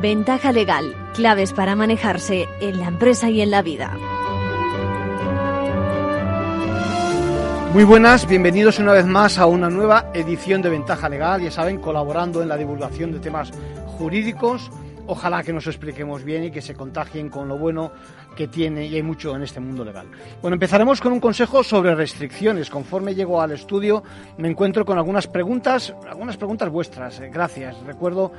Ventaja legal, claves para manejarse en la empresa y en la vida. Muy buenas, bienvenidos una vez más a una nueva edición de Ventaja Legal, ya saben, colaborando en la divulgación de temas jurídicos. Ojalá que nos expliquemos bien y que se contagien con lo bueno que tiene y hay mucho en este mundo legal. Bueno, empezaremos con un consejo sobre restricciones. Conforme llego al estudio me encuentro con algunas preguntas, algunas preguntas vuestras. Eh, gracias. Recuerdo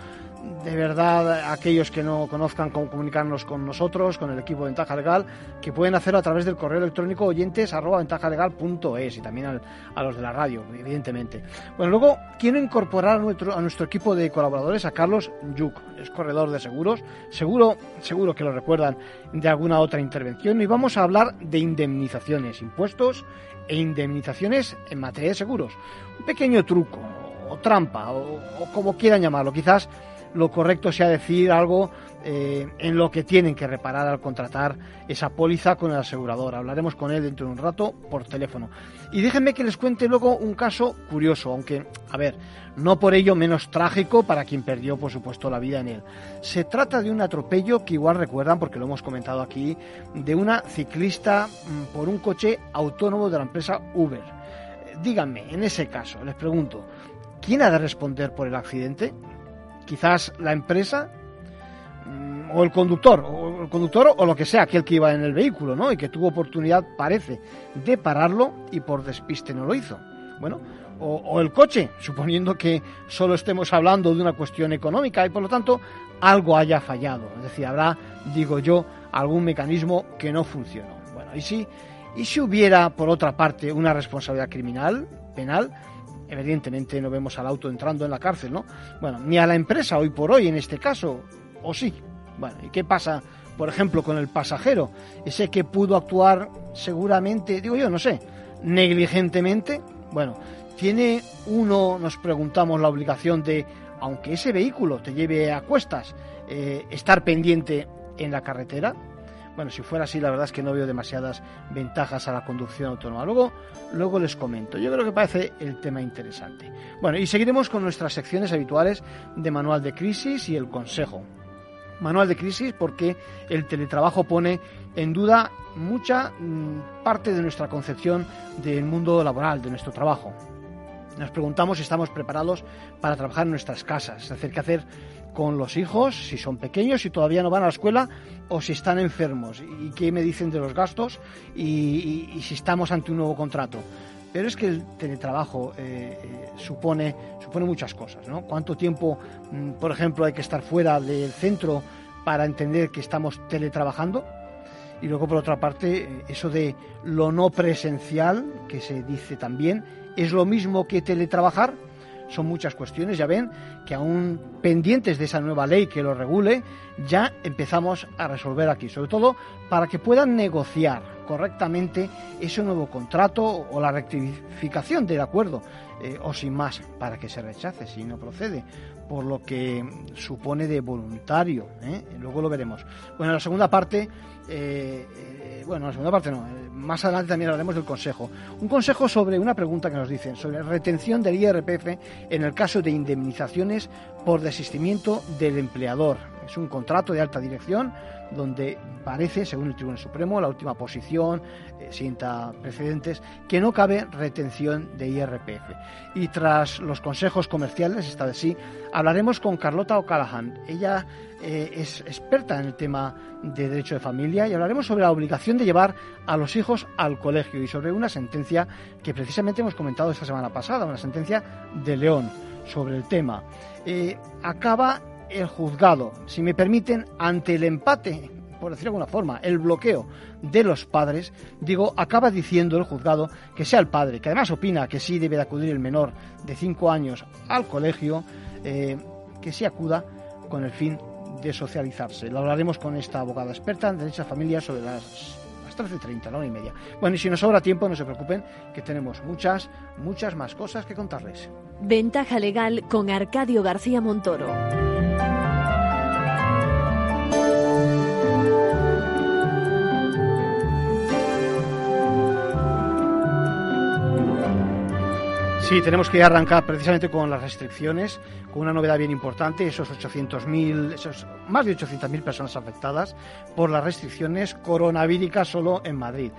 de verdad aquellos que no conozcan cómo comunicarnos con nosotros, con el equipo de Ventaja Legal, que pueden hacerlo a través del correo electrónico oyentes arroba y también a los de la radio, evidentemente. Bueno, luego quiero incorporar a nuestro, a nuestro equipo de colaboradores a Carlos Yuk, es corredor de seguros, seguro, seguro que lo recuerdan de alguna otra intervención, y vamos a hablar de indemnizaciones, impuestos e indemnizaciones en materia de seguros. Un pequeño truco o trampa, o como quieran llamarlo, quizás lo correcto sea decir algo eh, en lo que tienen que reparar al contratar esa póliza con el asegurador. Hablaremos con él dentro de un rato por teléfono. Y déjenme que les cuente luego un caso curioso, aunque, a ver, no por ello menos trágico para quien perdió, por supuesto, la vida en él. Se trata de un atropello que igual recuerdan, porque lo hemos comentado aquí, de una ciclista mm, por un coche autónomo de la empresa Uber. Díganme, en ese caso, les pregunto, ¿quién ha de responder por el accidente? Quizás la empresa mm, o el conductor, o el conductor o lo que sea, aquel que iba en el vehículo, ¿no? Y que tuvo oportunidad, parece, de pararlo y por despiste no lo hizo. Bueno, o, el coche, suponiendo que solo estemos hablando de una cuestión económica y por lo tanto algo haya fallado. Es decir, habrá, digo yo, algún mecanismo que no funcionó. Bueno, y si, y si hubiera, por otra parte, una responsabilidad criminal, penal, evidentemente no vemos al auto entrando en la cárcel, ¿no? Bueno, ni a la empresa hoy por hoy en este caso, o sí. Bueno, ¿y qué pasa, por ejemplo, con el pasajero? Ese que pudo actuar seguramente, digo yo, no sé, negligentemente. Bueno, ¿tiene uno, nos preguntamos, la obligación de, aunque ese vehículo te lleve a cuestas, eh, estar pendiente en la carretera? Bueno, si fuera así, la verdad es que no veo demasiadas ventajas a la conducción autónoma. Luego, luego les comento. Yo creo que parece el tema interesante. Bueno, y seguiremos con nuestras secciones habituales de manual de crisis y el consejo. Manual de crisis porque el teletrabajo pone en duda mucha mm, parte de nuestra concepción del mundo laboral, de nuestro trabajo. Nos preguntamos si estamos preparados para trabajar en nuestras casas, es decir, qué hacer con los hijos, si son pequeños, si todavía no van a la escuela o si están enfermos y qué me dicen de los gastos y, si estamos ante un nuevo contrato. Pero es que el teletrabajo eh, eh, supone, supone muchas cosas, ¿no? ¿Cuánto tiempo, mm, por ejemplo, hay que estar fuera del centro para entender que estamos teletrabajando? Y luego, por otra parte, eh, eso de lo no presencial, que se dice también, ¿es lo mismo que teletrabajar? Son muchas cuestiones, ya ven que aún pendientes de esa nueva ley que lo regule, ya empezamos a resolver aquí, sobre todo para que puedan negociar correctamente ese nuevo contrato o la rectificación del acuerdo, eh, o sin más, para que se rechace si no procede, por lo que supone de voluntario. ¿eh? Luego lo veremos. Bueno, la segunda parte eh, bueno, la segunda parte no, más adelante también hablaremos del consejo. Un consejo sobre una pregunta que nos dicen, sobre retención del IRPF en el caso de indemnizaciones por desistimiento del empleador. Es un contrato de alta dirección donde parece, según el Tribunal Supremo, la última posición, eh, sienta precedentes, que no cabe retención de IRPF. Y tras los consejos comerciales, esta vez sí, hablaremos con Carlota O'Callaghan. Ella eh, es experta en el tema de derecho de familia y hablaremos sobre la obligación de llevar a los hijos al colegio y sobre una sentencia que precisamente hemos comentado esta semana pasada, una sentencia de León sobre el tema. Eh, acaba el juzgado, si me permiten, ante el empate, por decirlo de alguna forma, el bloqueo de los padres, digo, acaba diciendo el juzgado que sea el padre, que además opina que sí debe de acudir el menor de 5 años al colegio, eh, que sí acuda con el fin de socializarse. Lo hablaremos con esta abogada experta en Derecho a Familia sobre las, las 13.30, la una y media. Bueno, y si nos sobra tiempo, no se preocupen, que tenemos muchas, muchas más cosas que contarles. Ventaja legal con Arcadio García Montoro. Sí, tenemos que arrancar precisamente con las restricciones, con una novedad bien importante, esos 800.000, esos más de 800.000 personas afectadas por las restricciones coronavíricas solo en Madrid.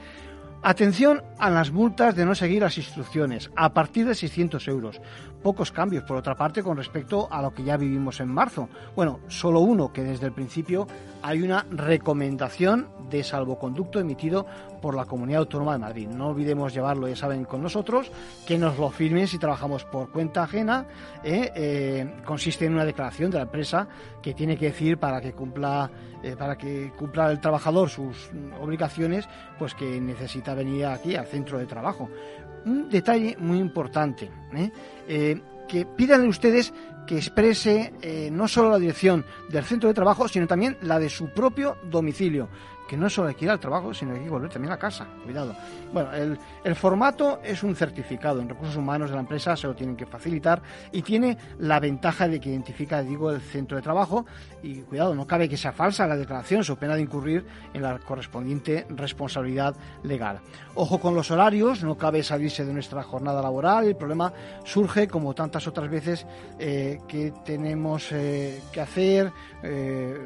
Atención a las multas de no seguir las instrucciones, a partir de 600 euros. Pocos cambios, por otra parte, con respecto a lo que ya vivimos en marzo. Bueno, solo uno, que desde el principio hay una recomendación de salvoconducto emitido por la Comunidad Autónoma de Madrid. No olvidemos llevarlo, ya saben, con nosotros, que nos lo firmen si trabajamos por cuenta ajena. ¿eh? Eh, consiste en una declaración de la empresa que tiene que decir para que cumpla eh, para que cumpla el trabajador sus obligaciones, pues que necesita venir aquí al centro de trabajo. Un detalle muy importante, ¿eh? Eh, que pidan ustedes que exprese no solo la dirección del centro de trabajo, sino también la de su propio domicilio que no solo hay que ir al trabajo, sino que hay que volver también a casa. Cuidado. Bueno, el, formato es un certificado. En recursos humanos de la empresa se lo tienen que facilitar y tiene la ventaja de que identifica, digo, el centro de trabajo. Y cuidado, no cabe que sea falsa la declaración, so pena de incurrir en la correspondiente responsabilidad legal. Ojo con los horarios, no cabe salirse de nuestra jornada laboral. El problema surge, como tantas otras veces, eh, que tenemos eh, que hacer. Eh,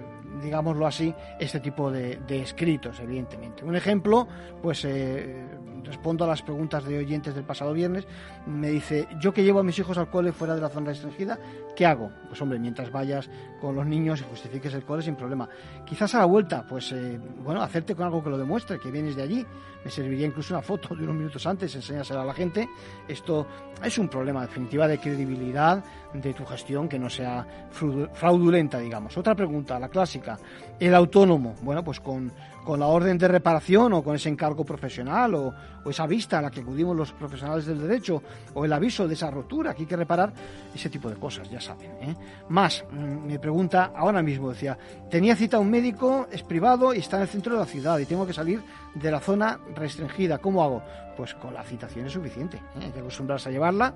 digámoslo así, este tipo de, escritos, evidentemente. Un ejemplo, pues eh, respondo a las preguntas de oyentes del pasado viernes, me dice, yo que llevo a mis hijos al cole fuera de la zona restringida, ¿qué hago? Pues hombre, mientras vayas con los niños y justifiques el cole sin problema. Quizás a la vuelta, pues eh, bueno, hacerte con algo que lo demuestre, que vienes de allí. Me serviría incluso una foto de unos minutos antes, enseñársela a la gente. Esto es un problema definitiva de credibilidad de tu gestión que no sea fraudulenta, digamos. Otra pregunta, la clásica. El autónomo, bueno, pues con con la orden de reparación o con ese encargo profesional o, esa vista a la que acudimos los profesionales del derecho o el aviso de esa rotura que hay que reparar, ese tipo de cosas, ya saben. ¿eh? Más, mm, me pregunta ahora mismo, decía, tenía cita a un médico, es privado y está en el centro de la ciudad y tengo que salir de la zona restringida, ¿cómo hago? Pues con la citación es suficiente, ¿eh? hay que acostumbrarse a llevarla,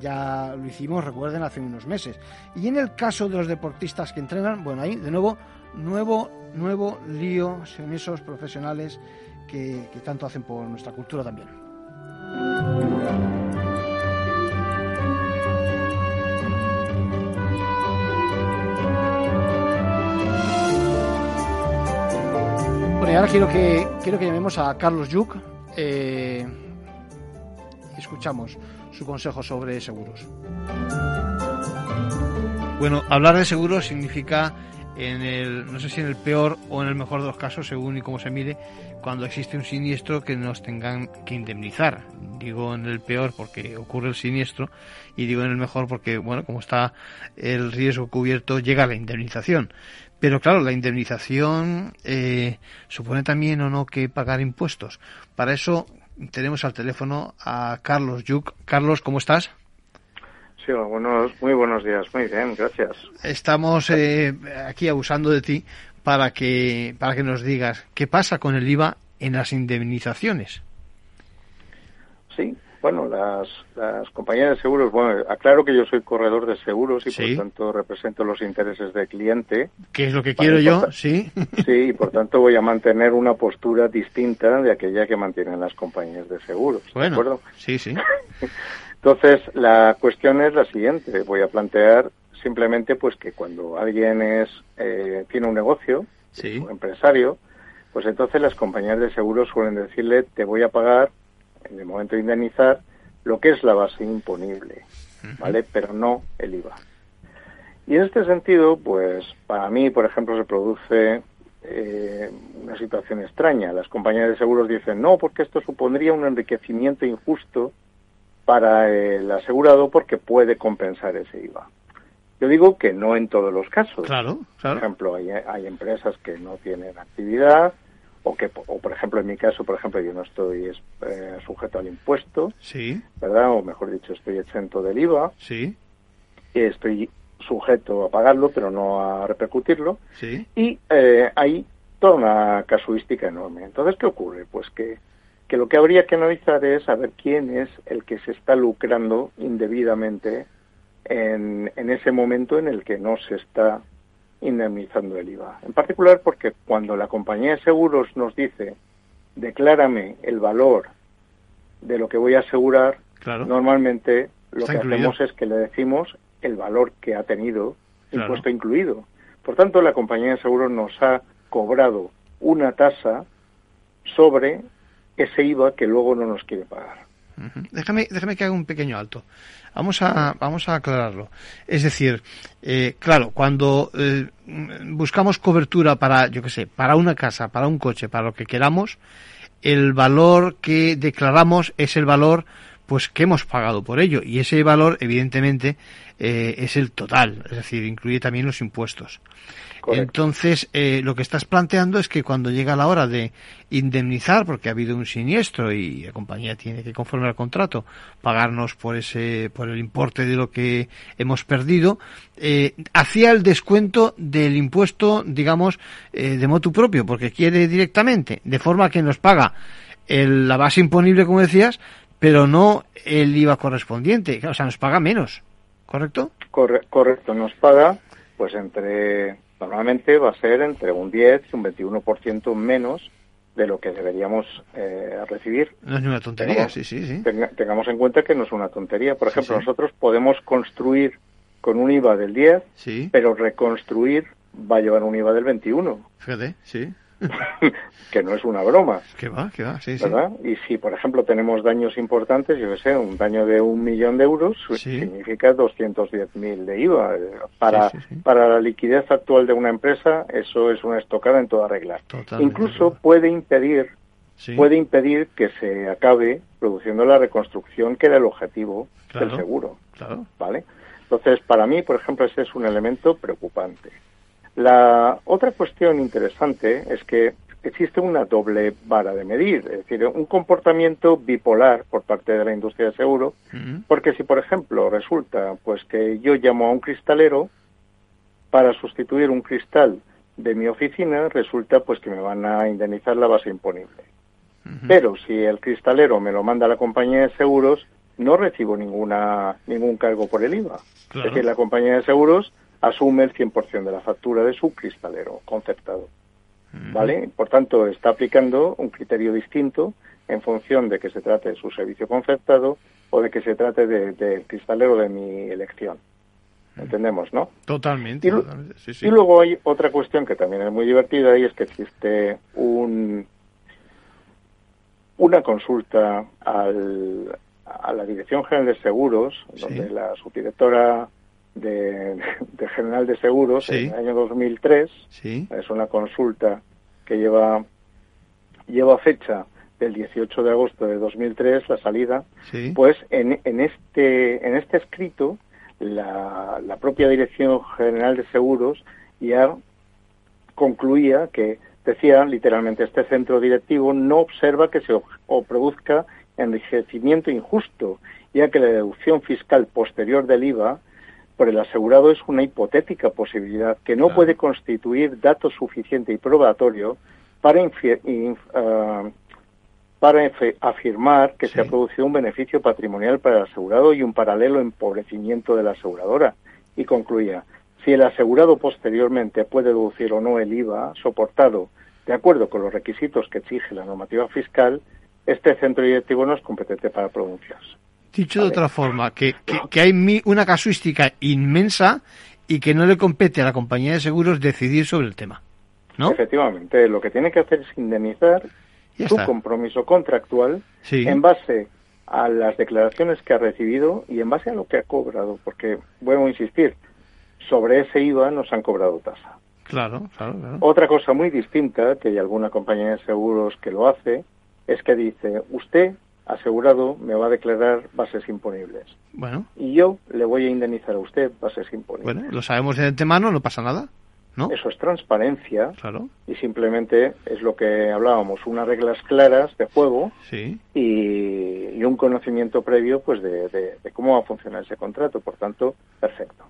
ya lo hicimos, recuerden, hace unos meses. Y en el caso de los deportistas que entrenan, bueno, ahí de nuevo nuevo, nuevo lío en esos profesionales que, tanto hacen por nuestra cultura también. Ahora quiero que, quiero que llamemos a Carlos Yuc. Eh, escuchamos su consejo sobre seguros. Bueno, hablar de seguros significa en el, no sé si en el peor o en el mejor de los casos, según y cómo se mire, cuando existe un siniestro que nos tengan que indemnizar. Digo en el peor porque ocurre el siniestro y digo en el mejor porque, bueno, como está el riesgo cubierto, llega la indemnización. Pero claro, la indemnización eh, supone también o no que pagar impuestos. Para eso tenemos al teléfono a Carlos Yuk. Carlos, ¿cómo estás? Sí, buenos, muy buenos días. Muy bien, gracias. Estamos eh, aquí abusando de ti para que, para que nos digas qué pasa con el IVA en las indemnizaciones. Sí, bueno, las, las compañías de seguros, bueno, aclaro que yo soy corredor de seguros y por tanto represento los intereses del cliente. ¿Qué es lo que quiero yo? Sí. Sí, y por tanto voy a mantener una postura distinta de aquella que mantienen las compañías de seguros. Bueno, ¿de acuerdo? Sí, sí. Entonces, la cuestión es la siguiente. Voy a plantear simplemente pues que cuando alguien es eh, tiene un negocio, un empresario, pues entonces las compañías de seguros suelen decirle te voy a pagar en el momento de indemnizar lo que es la base imponible, ¿vale? Pero no el IVA. Y en este sentido, pues para mí, por ejemplo, se produce eh, una situación extraña. Las compañías de seguros dicen no, porque esto supondría un enriquecimiento injusto para el asegurado porque puede compensar ese IVA. Yo digo que no en todos los casos. Claro, Por ejemplo, hay, hay, empresas que no tienen actividad o que, o por ejemplo, en mi caso, por ejemplo, yo no estoy eh, sujeto al impuesto, sí. ¿verdad? O mejor dicho, estoy exento del IVA. Sí. Estoy sujeto a pagarlo, pero no a repercutirlo. Sí. Y eh, hay toda una casuística enorme. Entonces, ¿qué ocurre? Pues que que lo que habría que analizar es saber quién es el que se está lucrando indebidamente en, ese momento en el que no se está indemnizando el IVA. En particular porque cuando la compañía de seguros nos dice declárame el valor de lo que voy a asegurar, normalmente Lo que hacemos es que le decimos el valor que ha tenido impuesto incluido. Por tanto, la compañía de seguros nos ha cobrado una tasa sobre ese IVA que luego no nos quiere pagar. Déjame, déjame que haga un pequeño alto. Vamos a, vamos a aclararlo. Es decir, eh, claro, cuando eh, buscamos cobertura para, yo qué sé, para una casa, para un coche, para lo que queramos, el valor que declaramos es el valor pues que hemos pagado por ello y ese valor evidentemente eh, es el total, es decir, incluye también los impuestos. Entonces, eh, lo que estás planteando es que cuando llega la hora de indemnizar, porque ha habido un siniestro y la compañía tiene que, conforme al contrato, pagarnos por ese, por el importe de lo que hemos perdido, eh, hacía el descuento del impuesto, digamos, eh, de motu propio, porque quiere directamente, de forma que nos paga la base imponible, como decías, pero no el IVA correspondiente, o sea, nos paga menos, ¿correcto? correcto, nos paga pues entre normalmente va a ser entre un 10 y un 21% menos de lo que deberíamos eh, recibir. No es una tontería, sí, sí, sí. tengamos en cuenta que no es una tontería. Por ejemplo, nosotros podemos construir con un IVA del 10, pero reconstruir va a llevar un IVA del 21. Fíjate, sí. que no es una broma. Que va, que va, sí, ¿verdad? Y si, por ejemplo, tenemos daños importantes, yo que sé, un daño de un millón de euros, significa 210.000 de IVA. Para, para la liquidez actual de una empresa, eso es una estocada en toda regla. Incluso puede impedir puede impedir que se acabe produciendo la reconstrucción que era el objetivo del seguro. Claro. ¿Vale? Entonces, para mí, por ejemplo, ese es un elemento preocupante. La otra cuestión interesante es que existe una doble vara de medir, es decir, un comportamiento bipolar por parte de la industria de seguro, porque si, por ejemplo, resulta pues que yo llamo a un cristalero para sustituir un cristal de mi oficina, resulta pues que me van a indemnizar la base imponible. Pero si el cristalero me lo manda a la compañía de seguros, no recibo ninguna ningún cargo por el IVA. Es decir, la compañía de seguros asume el 100% de la factura de su cristalero concertado. ¿Vale? Por tanto, está aplicando un criterio distinto en función de que se trate de su servicio concertado o de que se trate del cristalero de mi elección. ¿Entendemos, no? Totalmente. Y, luego hay otra cuestión que también es muy divertida y es que existe un, una consulta al, a la Dirección General de Seguros, donde la subdirectora de, General de Seguros en el año 2003. Es una consulta que lleva, lleva fecha del 18 de agosto de 2003, la salida. Pues en, en, este, en este escrito, la, la propia Dirección General de Seguros ya concluía que decía literalmente este centro directivo no observa que se o produzca enriquecimiento injusto, ya que la deducción fiscal posterior del IVA por el asegurado es una hipotética posibilidad que no puede constituir dato suficiente y probatorio para, ah, para afirmar que se ha producido un beneficio patrimonial para el asegurado y un paralelo empobrecimiento de la aseguradora. Y concluía, si el asegurado posteriormente puede deducir o no el IVA soportado de acuerdo con los requisitos que exige la normativa fiscal, este centro directivo no es competente para pronunciarse. Dicho de otra forma, que, que, hay una casuística inmensa y que no le compete a la compañía de seguros decidir sobre el tema. ¿no? Efectivamente, lo que tiene que hacer es indemnizar su compromiso contractual en base a las declaraciones que ha recibido y en base a lo que ha cobrado, porque, vuelvo a insistir, sobre ese IVA nos han cobrado tasa. Claro, claro, claro. Otra cosa muy distinta, que hay alguna compañía de seguros que lo hace, es que dice, usted asegurado me va a declarar bases imponibles. Bueno. Y yo le voy a indemnizar a usted bases imponibles. Bueno, lo sabemos de antemano, no pasa nada. ¿No? Eso es transparencia claro. y simplemente es lo que hablábamos, unas reglas claras de juego sí. y, un conocimiento previo pues de, de, cómo va a funcionar ese contrato. Por tanto, perfecto.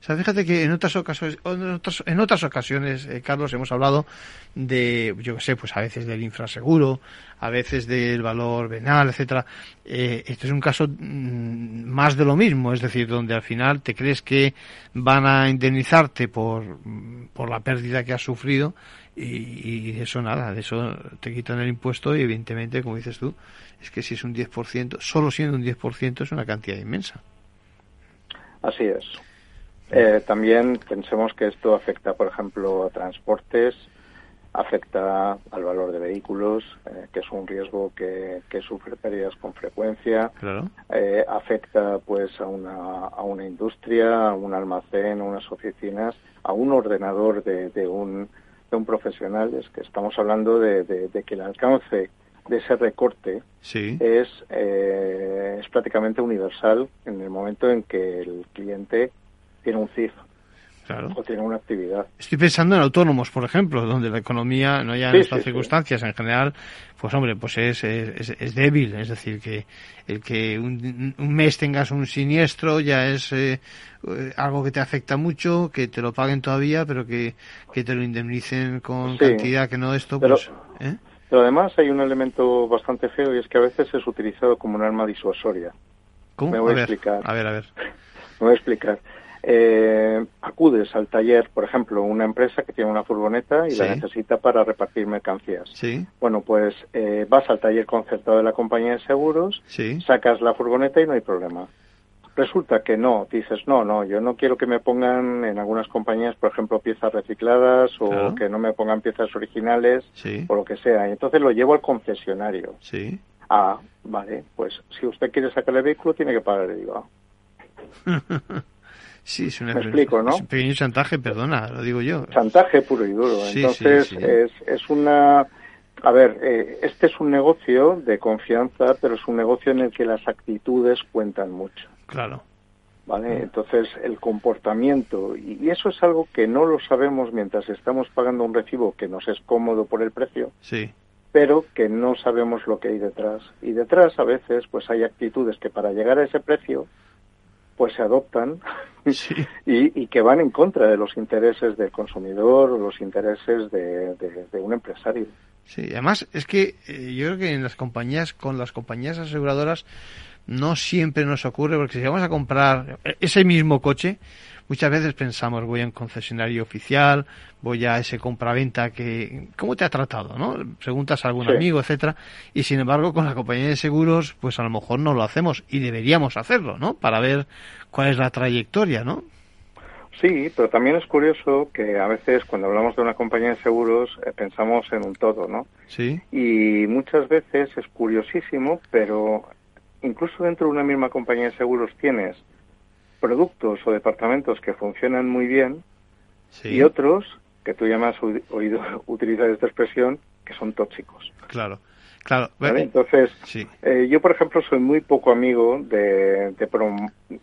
O sea, fíjate que en otras ocasiones, en otras, ocasiones, eh, Carlos, hemos hablado de, yo qué sé, pues a veces del infraseguro, a veces del valor venal, etcétera. Eh, este es un caso mm, más de lo mismo, es decir, donde al final te crees que van a indemnizarte por, por la pérdida que has sufrido y, eso nada, de eso te quitan el impuesto y evidentemente, como dices tú, es que si es un 10%, solo siendo un 10% es una cantidad inmensa. Así es. Eh, también pensemos que esto afecta, por ejemplo, a transportes, afecta al valor de vehículos, eh, que es un riesgo que, sufre pérdidas con frecuencia, eh, afecta pues a una, a una industria, a un almacén, a unas oficinas, a un ordenador de, de, un, de un profesional. Es que estamos hablando de, de, que el alcance de ese recorte es, eh, es prácticamente universal en el momento en que el cliente tiene un CIF o tiene una actividad. Estoy pensando en autónomos, por ejemplo, donde la economía, no ya en estas circunstancias, en general, pues hombre, pues es, es, débil. Es decir, que el que un, mes tengas un siniestro ya es eh, algo que te afecta mucho, que te lo paguen todavía, pero que, que te lo indemnicen con cantidad que no esto, pero, pues... ¿eh? Pero además hay un elemento bastante feo y es que a veces es utilizado como un arma disuasoria. ¿Cómo? Me voy a, explicar. A ver, a ver. Me voy a explicar eh, acudes al taller, por ejemplo, una empresa que tiene una furgoneta y la necesita para repartir mercancías. Sí. Bueno, pues eh, vas al taller concertado de la compañía de seguros, sacas la furgoneta y no hay problema. Resulta que no, dices, no, no, yo no quiero que me pongan en algunas compañías, por ejemplo, piezas recicladas o que no me pongan piezas originales o lo que sea. Y entonces lo llevo al concesionario. Sí. Ah, vale, pues si usted quiere sacar el vehículo tiene que pagar el IVA. Sí, es, una, ¿no? es un pequeño chantaje, perdona, lo digo yo. Chantaje puro y duro. Entonces, Es, es una... A ver, eh, este es un negocio de confianza, pero es un negocio en el que las actitudes cuentan mucho. Claro. ¿Vale? Mm. Entonces, el comportamiento, y, eso es algo que no lo sabemos mientras estamos pagando un recibo que nos es cómodo por el precio. Sí. Pero que no sabemos lo que hay detrás. Y detrás, a veces, pues hay actitudes que para llegar a ese precio, pues se adoptan y, que van en contra de los intereses del consumidor o los intereses de, un empresario. Sí, además es que eh, yo creo que en las compañías, con las compañías aseguradoras, no siempre nos ocurre, porque si vamos a comprar ese mismo coche, muchas veces pensamos, voy a un concesionario oficial, voy a ese compraventa que, ¿cómo te ha tratado? ¿no? Preguntas a algún amigo, etcétera, y sin embargo con la compañía de seguros, pues a lo mejor no lo hacemos y deberíamos hacerlo, ¿no? Para ver cuál es la trayectoria, ¿no? Sí, pero también es curioso que a veces cuando hablamos de una compañía de seguros eh, pensamos en un todo, ¿no? Sí. Y muchas veces es curiosísimo, pero incluso dentro de una misma compañía de seguros tienes productos o departamentos que funcionan muy bien y otros que tú ya me has oído utilizar esta expresión que son tóxicos. Claro. Claro, entonces eh, yo por ejemplo soy muy poco amigo de, de,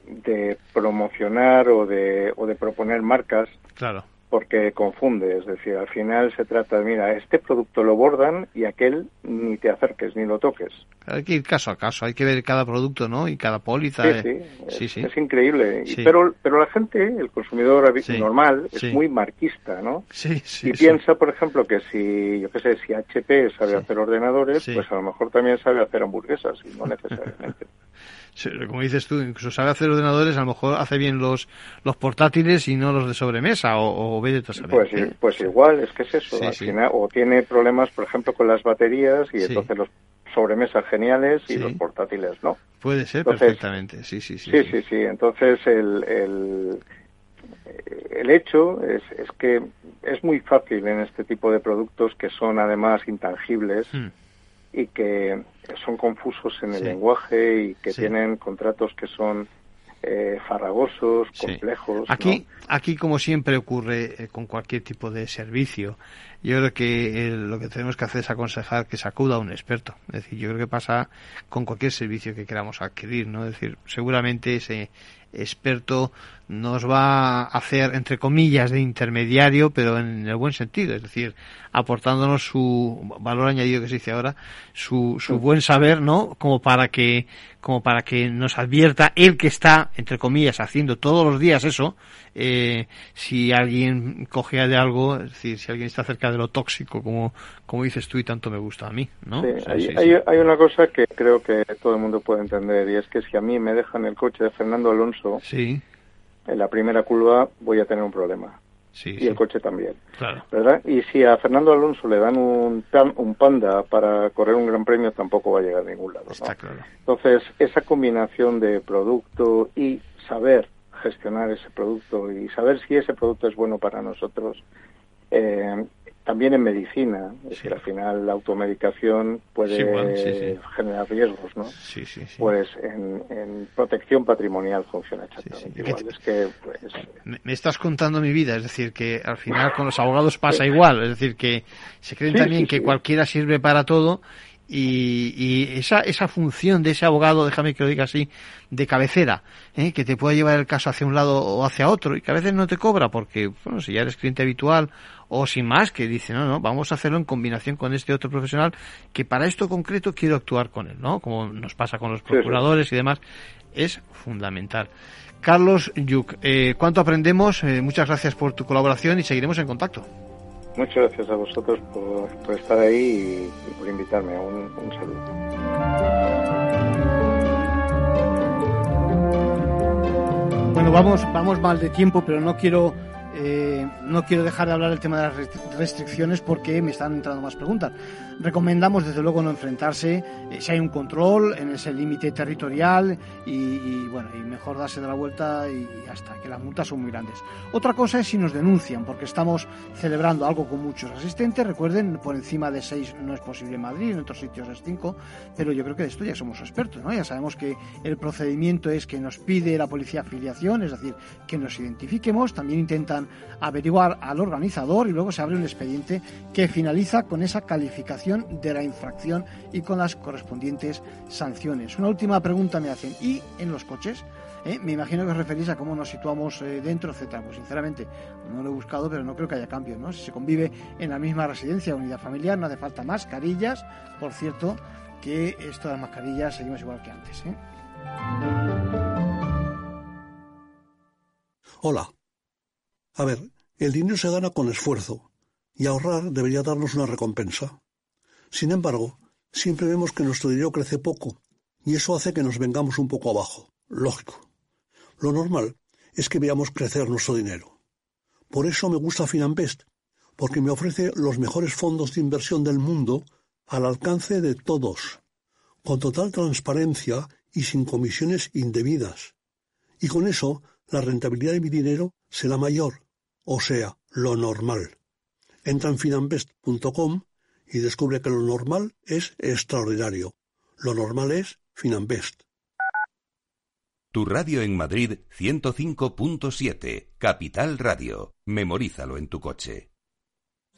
de promocionar o de, o de proponer marcas claro porque confunde, es decir, al final se trata de, mira, este producto lo bordan y aquel ni te acerques ni lo toques. Hay que ir caso a caso, hay que ver cada producto, ¿no? Y cada póliza. Sí, sí, es, increíble. Pero, pero la gente, el consumidor normal, es muy marquista, ¿no? Sí, sí. Y piensa, por ejemplo, que si, yo qué sé, si HP sabe hacer ordenadores, pues a lo mejor también sabe hacer hamburguesas, y no necesariamente. como dices tú, incluso sabe hacer ordenadores, a lo mejor hace bien los, los portátiles y no los de sobremesa, o, o ve de Pues, pues igual, es que es eso. o tiene problemas, por ejemplo, con las baterías y entonces los sobremesas geniales y los portátiles no. Puede ser perfectamente, sí, sí, sí. Sí, sí, sí. Entonces el, el, el hecho es, es que es muy fácil en este tipo de productos que son además intangibles. Hmm y que son confusos en el lenguaje y que tienen contratos que son eh, farragosos, complejos. Aquí, aquí como siempre ocurre eh, con cualquier tipo de servicio, yo creo que eh, lo que tenemos que hacer es aconsejar que se acuda a un experto. Es decir, yo creo que pasa con cualquier servicio que queramos adquirir, ¿no? Es decir, seguramente ese experto nos va a hacer, entre comillas, de intermediario, pero en el buen sentido, es decir, aportándonos su valor añadido que se dice ahora, su, su buen saber, ¿no? Como para que, como para que nos advierta el que está, entre comillas, haciendo todos los días eso, eh, si alguien coge de algo, es decir, si alguien está cerca de lo tóxico, como, como dices tú y tanto me gusta a mí, ¿no? Sí, hay, hay, una cosa que creo que todo el mundo puede entender y es que si a mí me dejan el coche de Fernando Alonso, sí en la primera curva voy a tener un problema. y el coche también. ¿verdad? Y si a Fernando Alonso le dan un, un Panda para correr un Gran Premio, tampoco va a llegar a ningún lado. Entonces, esa combinación de producto y saber gestionar ese producto y saber si ese producto es bueno para nosotros eh, también en medicina, es decir, al final la automedicación puede generar riesgos, ¿no? Pues en, protección patrimonial funciona exactamente igual. Es que, pues, me, estás contando mi vida, es decir, que al final con los abogados pasa igual, es decir, que se creen también que cualquiera sirve para todo y, esa, esa función de ese abogado, déjame que lo diga así, de cabecera, ¿eh? que te pueda llevar el caso hacia un lado o hacia otro y que a veces no te cobra porque, bueno, si ya eres cliente habitual o sin más, que dice, no, no, vamos a hacerlo en combinación con este otro profesional que para esto concreto quiero actuar con él, ¿no? Como nos pasa con los procuradores y demás, es fundamental. Carlos Yuk, eh, ¿cuánto aprendemos? Eh, muchas gracias por tu colaboración y seguiremos en contacto. Muchas gracias a vosotros por, estar ahí y, por invitarme. Un, saludo. Bueno, vamos, vamos mal de tiempo, pero no quiero eh, no quiero dejar de hablar del tema de las restricciones porque me están entrando más preguntas. Recomendamos desde luego no enfrentarse eh, si hay un control en ese límite territorial y, bueno, y mejor darse de la vuelta y, hasta que las multas son muy grandes. Otra cosa es si nos denuncian porque estamos celebrando algo con muchos asistentes. Recuerden, por encima de seis no es posible en Madrid, en otros sitios es cinco, pero yo creo que de esto ya somos expertos, ¿no? Ya sabemos que el procedimiento es que nos pide la policía afiliación, es decir, que nos identifiquemos, también intentan averiguar al organizador y luego se abre un expediente que finaliza con esa calificación de la infracción y con las correspondientes sanciones. Una última pregunta me hacen, ¿y en los coches? ¿Eh? Me imagino que os referís a cómo nos situamos eh, dentro, etcétera. Pues sinceramente, no lo he buscado, pero no creo que haya cambio, ¿no? Si se convive en la misma residencia, unidad familiar, no hace falta mascarillas. Por cierto, que esto de las mascarillas seguimos igual que antes, ¿eh? Hola, a ver, el dinero se gana con esfuerzo, y ahorrar debería darnos una recompensa. Sin embargo, siempre vemos que nuestro dinero crece poco, y eso hace que nos vengamos un poco abajo. Lógico. Lo normal es que veamos crecer nuestro dinero. Por eso me gusta Finanbest, porque me ofrece los mejores fondos de inversión del mundo al alcance de todos, con total transparencia y sin comisiones indebidas. Y con eso, la rentabilidad de mi dinero será mayor, o sea, lo normal. Entra en finambest.com y descubre que lo normal es extraordinario. Lo normal es Finambest. Tu radio en Madrid 105.7, Capital Radio. Memorízalo en tu coche.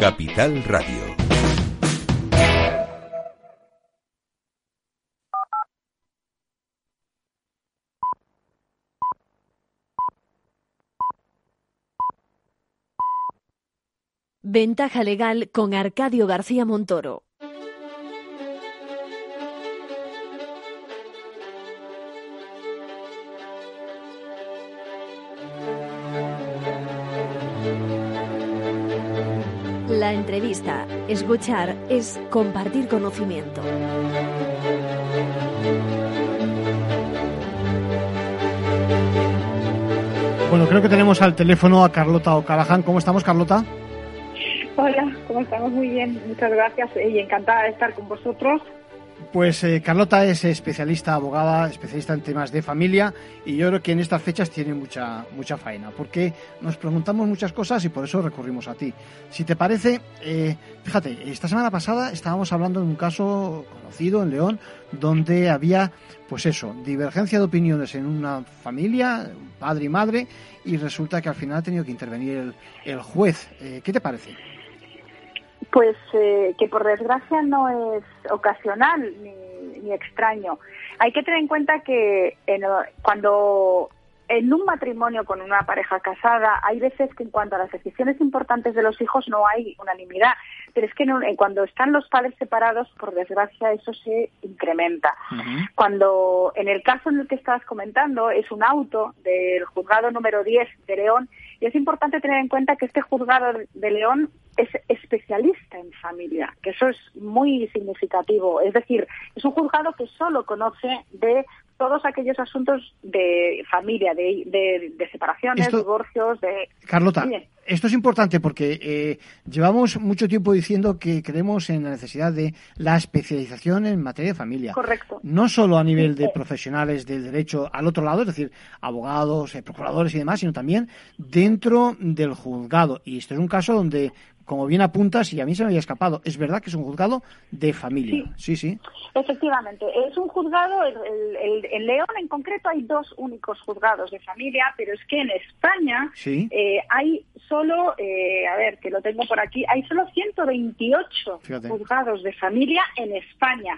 Capital Radio. Ventaja legal con Arcadio García Montoro. Entrevista, escuchar, es compartir conocimiento. Bueno, creo que tenemos al teléfono a Carlota O'Callaghan. ¿Cómo estamos, Carlota? Hola, ¿cómo estamos? Muy bien, muchas gracias y encantada de estar con vosotros. Pues eh, Carlota es especialista, abogada, especialista en temas de familia y yo creo que en estas fechas tiene mucha, mucha faena porque nos preguntamos muchas cosas y por eso recurrimos a ti. Si te parece, eh, fíjate, esta semana pasada estábamos hablando de un caso conocido en León donde había, pues eso, divergencia de opiniones en una familia, padre y madre, y resulta que al final ha tenido que intervenir el, juez. Eh, ¿Qué te parece? Pues eh, que por desgracia no es ocasional ni, extraño. Hay que tener en cuenta que cuando en un matrimonio con una pareja casada hay veces que en cuanto a las decisiones importantes de los hijos no hay unanimidad, pero es que cuando están los padres separados, por desgracia, eso se incrementa. Cuando en el caso en el que estabas comentando es un auto del juzgado número 10 de León, y es importante tener en cuenta que este juzgado de León es especialista en familia, que eso es muy significativo. Es decir, es un juzgado que solo conoce de todos aquellos asuntos de familia, de, de, separaciones, divorcios, de... Carlota, esto es importante porque eh, llevamos mucho tiempo diciendo que creemos en la necesidad de la especialización en materia de familia. Correcto. No solo a nivel de profesionales del derecho al otro lado, es decir, abogados, eh, procuradores y demás, sino también dentro del juzgado. Y esto es un caso donde como bien apuntas, y a mí se me había escapado, es verdad que es un juzgado de familia. Sí, sí. Efectivamente, es un juzgado, en León en concreto hay dos únicos juzgados de familia, pero es que en España eh, hay solo, eh, a ver, que lo tengo por aquí, hay solo 128 juzgados de familia en España.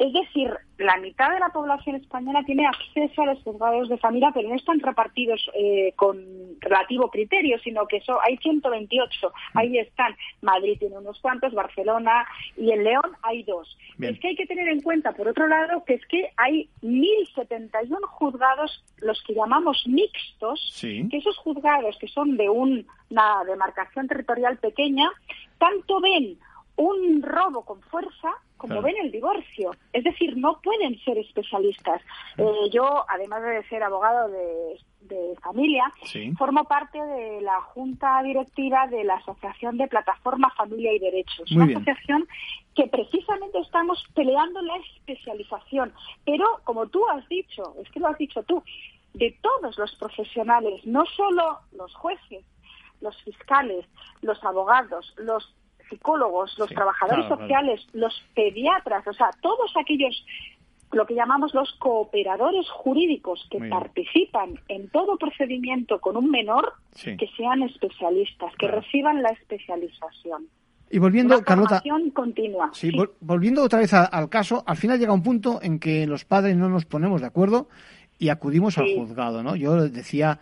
Es decir, la mitad de la población española tiene acceso a los juzgados de familia, pero no están repartidos eh, con relativo criterio, sino que hay 128. Ahí están. Madrid tiene unos cuantos, Barcelona y en León hay dos. Es que hay que tener en cuenta, por otro lado, que es que hay 1.071 juzgados, los que llamamos mixtos, que esos juzgados que son de una demarcación territorial pequeña, tanto ven un robo con fuerza como ven el divorcio. Es decir, no pueden ser especialistas. Eh, yo, además de ser abogado de, familia, formo parte de la junta directiva de la Asociación de Plataforma Familia y Derechos. una asociación que precisamente estamos peleando la especialización. Pero, como tú has dicho, es que lo has dicho tú, de todos los profesionales, no solo los jueces, los fiscales, los abogados, los psicólogos, los trabajadores sociales, los pediatras, o sea, todos aquellos lo que llamamos los cooperadores jurídicos que participan en todo procedimiento con un menor, que sean especialistas, que reciban la especialización. Y volviendo, Carlota, continua. Sí, volviendo otra vez al caso, al final llega un punto en que los padres no nos ponemos de acuerdo y acudimos al juzgado, ¿no? Yo decía,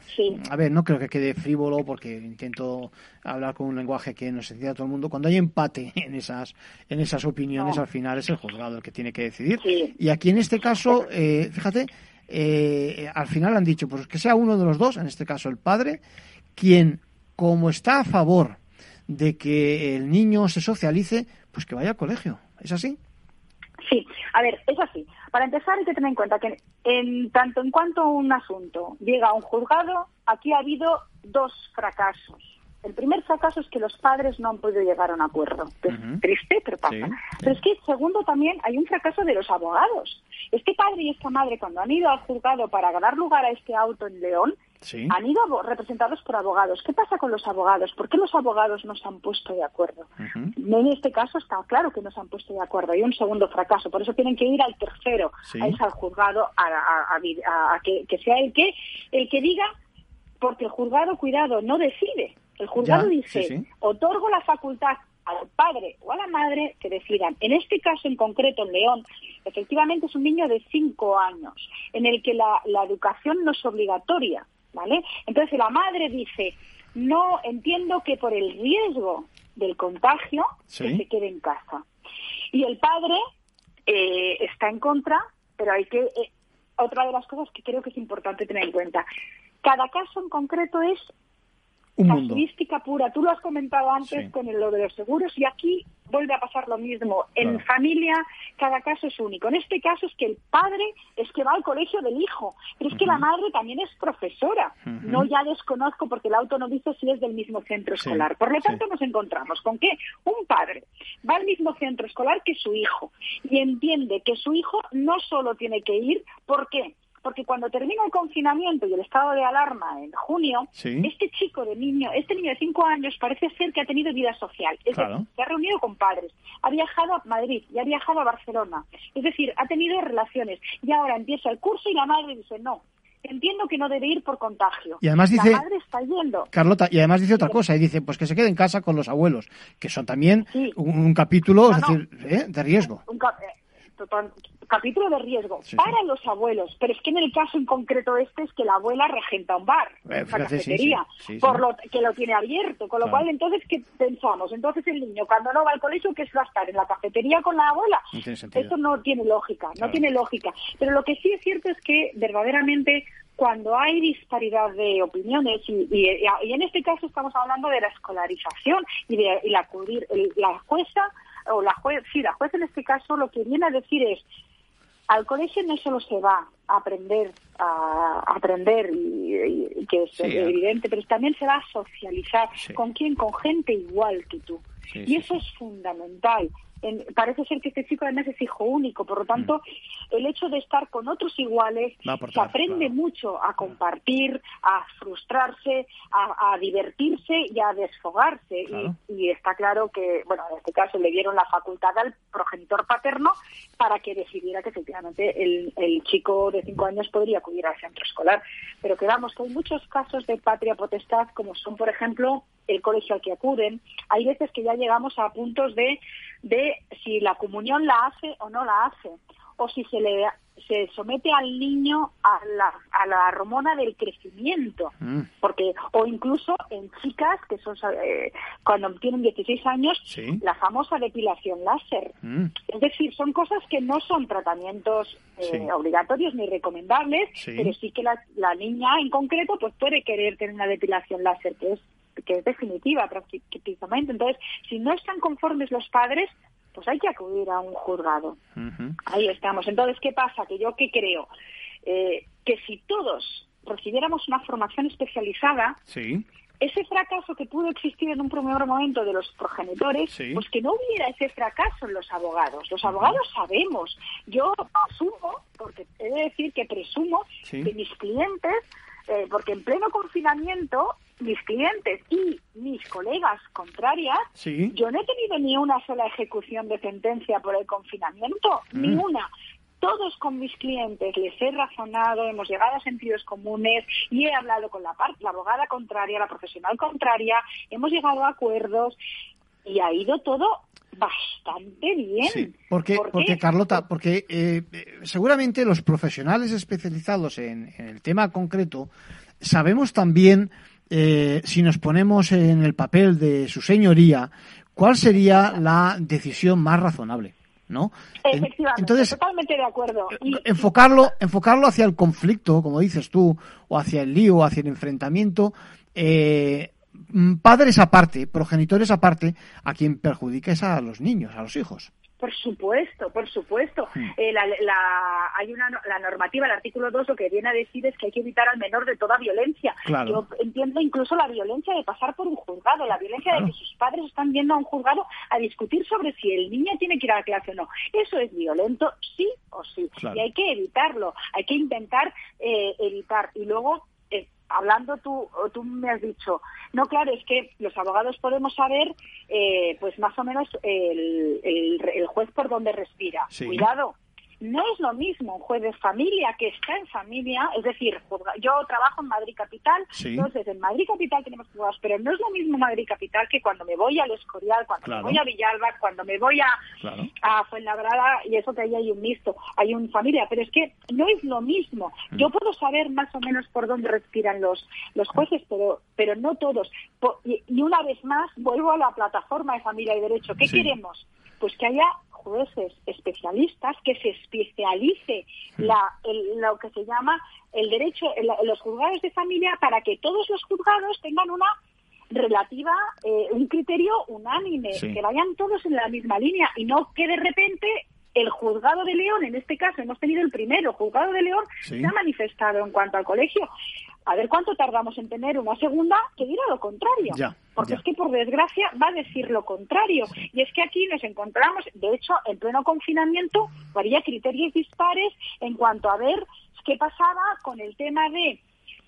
a ver, no creo que quede frívolo porque intento hablar con un lenguaje que nos entienda todo el mundo. Cuando hay empate en esas en esas opiniones, al final es el juzgado el que tiene que decidir. Y aquí en este caso, eh, fíjate, eh, al final han dicho, pues que sea uno de los dos, en este caso el padre, quien, como está a favor de que el niño se socialice, pues que vaya al colegio. ¿Es así? Sí, a ver, es así. Para empezar hay que tener en cuenta que en tanto en cuanto un asunto llega a un juzgado, aquí ha habido dos fracasos. El primer fracaso es que los padres no han podido llegar a un acuerdo. Es triste, pero pasa. Pero es que, segundo, también hay un fracaso de los abogados. Este padre y esta madre, cuando han ido al juzgado para dar lugar a este auto en León, han ido representados por abogados. ¿Qué pasa con los abogados? ¿Por qué los abogados no se han puesto de acuerdo? En este caso está claro que no se han puesto de acuerdo. Hay un segundo fracaso. Por eso tienen que ir al tercero, a ese al juzgado, a, que, sea el que, el que diga, porque el juzgado, cuidado, no decide. El juzgado dice, otorgo la facultad al padre o a la madre que decidan. En este caso en concreto, en León, efectivamente es un niño de cinco años, en el que la educación no es obligatoria. ¿Vale? Entonces la madre dice, no entiendo que por el riesgo del contagio, que se quede en casa. Y el padre eh, está en contra, pero hay que... Eh, otra de las cosas que creo que es importante tener en cuenta. Cada caso en concreto es casuística pura. Tú lo has comentado antes con lo de los seguros y aquí vuelve a pasar lo mismo. En familia cada caso es único. En este caso es que el padre es que va al colegio del hijo, pero es que la madre también es profesora. No ya desconozco porque el auto no dice si es del mismo centro escolar. Por lo tanto nos encontramos con que un padre va al mismo centro escolar que su hijo y entiende que su hijo no solo tiene que ir, ¿por qué? Porque cuando termina el confinamiento y el estado de alarma en junio, este chico de niño, este niño de cinco años parece ser que ha tenido vida social, es decir, se ha reunido con padres, ha viajado a Madrid y ha viajado a Barcelona, es decir, ha tenido relaciones y ahora empieza el curso y la madre dice no. Entiendo que no debe ir por contagio. Y además dice, la madre está yendo. Carlota, y además dice otra cosa, y dice, pues que se quede en casa con los abuelos, que son también un, capítulo, decir, ¿eh? de riesgo. Un, capítulo de riesgo para los abuelos, pero es que en el caso en concreto este es que la abuela regenta un bar, eh, una cafetería, por lo que lo tiene abierto, con lo cual entonces ¿qué pensamos? Entonces el niño cuando no va al colegio ¿qué es va a estar en la cafetería con la abuela? Esto no tiene lógica, no tiene lógica. Pero lo que sí es cierto es que verdaderamente cuando hay disparidad de opiniones y, en este caso estamos hablando de la escolarización y de la, la jueza o la juez, sí, la juez en este caso lo que viene a decir es al colegio no solo se va a aprender a, aprender y, que es evidente, pero también se va a socializar con quién, con gente igual que tú. y eso es fundamental parece ser que este chico además es hijo único, por lo tanto, mm. el hecho de estar con otros iguales se aprende mucho a compartir, a frustrarse, a, divertirse y a desfogarse. Y, está claro que, bueno, en este caso le dieron la facultad al progenitor paterno para que decidiera que efectivamente el, el chico de cinco años podría acudir al centro escolar. Pero que vamos, que hay muchos casos de patria potestad, como son, por ejemplo, el colegio al que acuden. Hay veces que ya llegamos a puntos de, de si la comunión la hace o no la hace, o si se le se somete al niño a la, a la hormona del crecimiento, mm. porque o incluso en chicas que son eh, cuando tienen 16 años la famosa depilación láser. Mm. Es decir, son cosas que no son tratamienamente eh, obligatorios ni recomendables, pero sí que la, la niña en concreto pues puede querer tener una depilación láser que es que es definitiva prácticamente. Entonces, si no están conformes los padres, pues hay que acudir a un juzgado. Ahí estamos. Entonces, ¿qué pasa? Que yo qué creo? Eh, que si todos recibiéramos una formación especializada, ese fracaso que pudo existir en un primer momento de los progenitores, pues que no hubiera ese fracaso en los abogados. Los abogados sabemos. Yo asumo, porque he de decir que presumo que mis clientes eh, porque en pleno confinamiento mis clientes y mis colegas contrarias, yo no he tenido ni una sola ejecución de sentencia por el confinamiento, mm. ni una. Todos con mis clientes les he razonado, hemos llegado a sentidos comunes y he hablado con la, parte, la abogada contraria, la profesional contraria, hemos llegado a acuerdos y ha ido todo bastante bien. Sí, porque, porque Carlota, porque eh, seguramente los profesionales especializados en, el tema concreto sabemos también, eh, si nos ponemos en el papel de su señoría, cuál sería la decisión más razonable. ¿no? Efectivamente, Entonces, totalmente de acuerdo. enfocarlo, enfocarlo hacia el conflicto, como dices tú, o hacia el lío, hacia el enfrentamiento, eh, padres aparte, progenitores aparte, a quien perjudica es a los niños, a los hijos. Por supuesto, por supuesto. Eh, la, hay una la normativa, el artículo 2, lo que viene a decir es que hay que evitar al menor de toda violencia. Yo entiendo incluso la violencia de pasar por un juzgado, la violencia de que sus padres están yendo a un juzgado a discutir sobre si el niño tiene que ir a la clase o no. Eso es violento, sí o sí. Y hay que evitarlo, hay que intentar eh, evitar. Y luego hablando tú, tú me has dicho, no, claro, es que los abogados podemos saber, eh, pues más o menos el, el, juez por dónde respira. Cuidado, no es lo mismo un juez de familia que está en familia, es decir, yo trabajo en Madrid Capital, entonces en Madrid Capital tenemos juzgados, pero no es lo mismo Madrid Capital que cuando me voy al Escorial, cuando me voy a Villalba, cuando me voy a, a Fuenlabrada, y eso que ahí hay un mixto, hay un familia, pero es que no es lo mismo. Yo mm. puedo saber más o menos por dónde respiran los, los jueces, pero, pero no todos. Y, una vez más, vuelvo a la plataforma de familia y derecho. ¿Qué queremos? Pues que haya jueces especialistas que se especialice la, lo que se llama el derecho, los juzgados de familia para que todos los juzgados tengan una relativa, eh, un criterio unánime, que vayan todos en la misma línea y no que de repente el juzgado de León, en este caso hemos tenido el primero, juzgado de León, se ha manifestado en cuanto al colegio. A ver cuánto tardamos en tener una segunda que dirá lo contrario. porque es que, por desgracia, va a decir lo contrario. Y es que aquí nos encontramos, de hecho, en pleno confinamiento, había criterios dispares en cuanto a ver qué pasaba con el tema de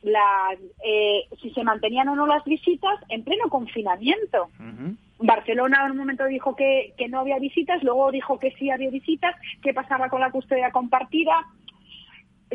la, eh, si se mantenían o no las visitas en pleno confinamiento. Barcelona en un momento dijo que, no había visitas, luego dijo que sí había visitas, qué pasaba con la custodia compartida.